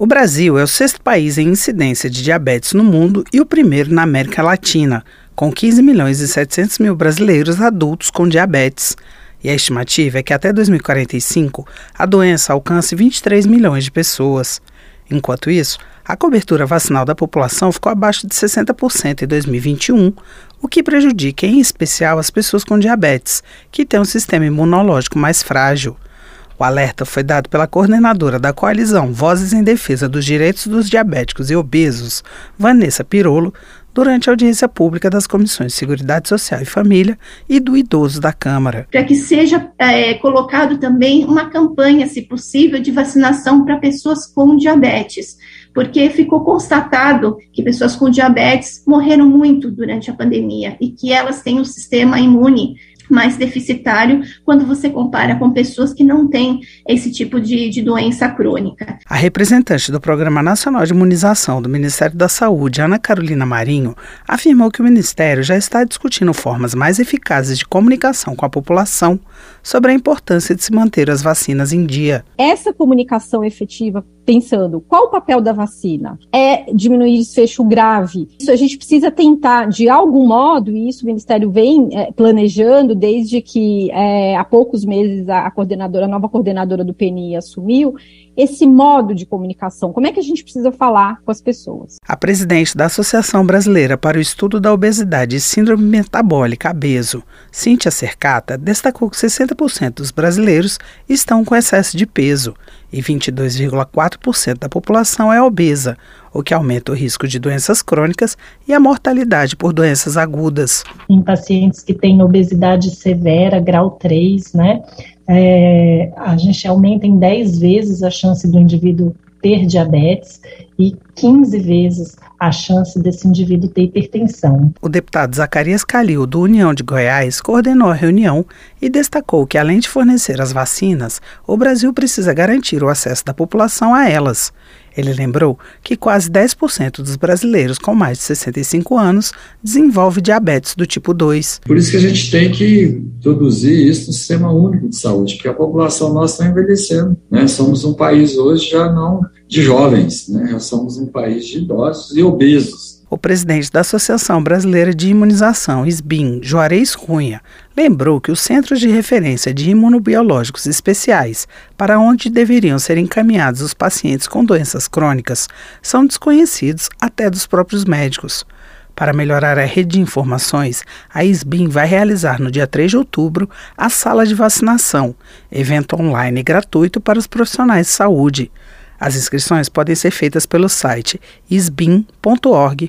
O Brasil é o sexto país em incidência de diabetes no mundo e o primeiro na América Latina, com 15 milhões e 700 mil brasileiros adultos com diabetes. E a estimativa é que até 2045 a doença alcance 23 milhões de pessoas. Enquanto isso, a cobertura vacinal da população ficou abaixo de 60% em 2021, o que prejudica em especial as pessoas com diabetes, que têm um sistema imunológico mais frágil. O alerta foi dado pela coordenadora da coalizão Vozes em Defesa dos Direitos dos Diabéticos e Obesos, Vanessa Pirolo, durante a audiência pública das Comissões de Seguridade Social e Família e do Idoso da Câmara. Para que seja é, colocado também uma campanha, se possível, de vacinação para pessoas com diabetes, porque ficou constatado que pessoas com diabetes morreram muito durante a pandemia e que elas têm um sistema imune mais deficitário quando você compara com pessoas que não têm esse tipo de, de doença crônica. A representante do Programa Nacional de Imunização do Ministério da Saúde, Ana Carolina Marinho, afirmou que o Ministério já está discutindo formas mais eficazes de comunicação com a população sobre a importância de se manter as vacinas em dia. Essa comunicação efetiva pensando qual o papel da vacina? É diminuir desfecho grave. Isso a gente precisa tentar, de algum modo, e isso o Ministério vem é, planejando desde que é, há poucos meses a, a, coordenadora, a nova coordenadora do PNI assumiu, esse modo de comunicação. Como é que a gente precisa falar com as pessoas? A presidente da Associação Brasileira para o Estudo da Obesidade e Síndrome Metabólica, ABESO, Cíntia Cercata, destacou que 60% dos brasileiros estão com excesso de peso e 22,4% da população é obesa, o que aumenta o risco de doenças crônicas e a mortalidade por doenças agudas. Em pacientes que têm obesidade severa, grau 3, né, é, a gente aumenta em 10 vezes a chance do indivíduo ter diabetes e 15 vezes a chance desse indivíduo ter hipertensão. O deputado Zacarias Calil, do União de Goiás, coordenou a reunião e destacou que, além de fornecer as vacinas, o Brasil precisa garantir o acesso da população a elas. Ele lembrou que quase 10% dos brasileiros com mais de 65 anos desenvolve diabetes do tipo 2. Por isso que a gente tem que introduzir isso no sistema único de saúde, porque a população nossa está envelhecendo. Né? Somos um país hoje já não de jovens, né? já somos um país de idosos e obesos. O presidente da Associação Brasileira de Imunização, SBIM, Juarez Cunha, lembrou que os centros de referência de imunobiológicos especiais, para onde deveriam ser encaminhados os pacientes com doenças crônicas, são desconhecidos até dos próprios médicos. Para melhorar a rede de informações, a SBIM vai realizar no dia 3 de outubro a sala de vacinação, evento online gratuito para os profissionais de saúde. As inscrições podem ser feitas pelo site isbin.org.br.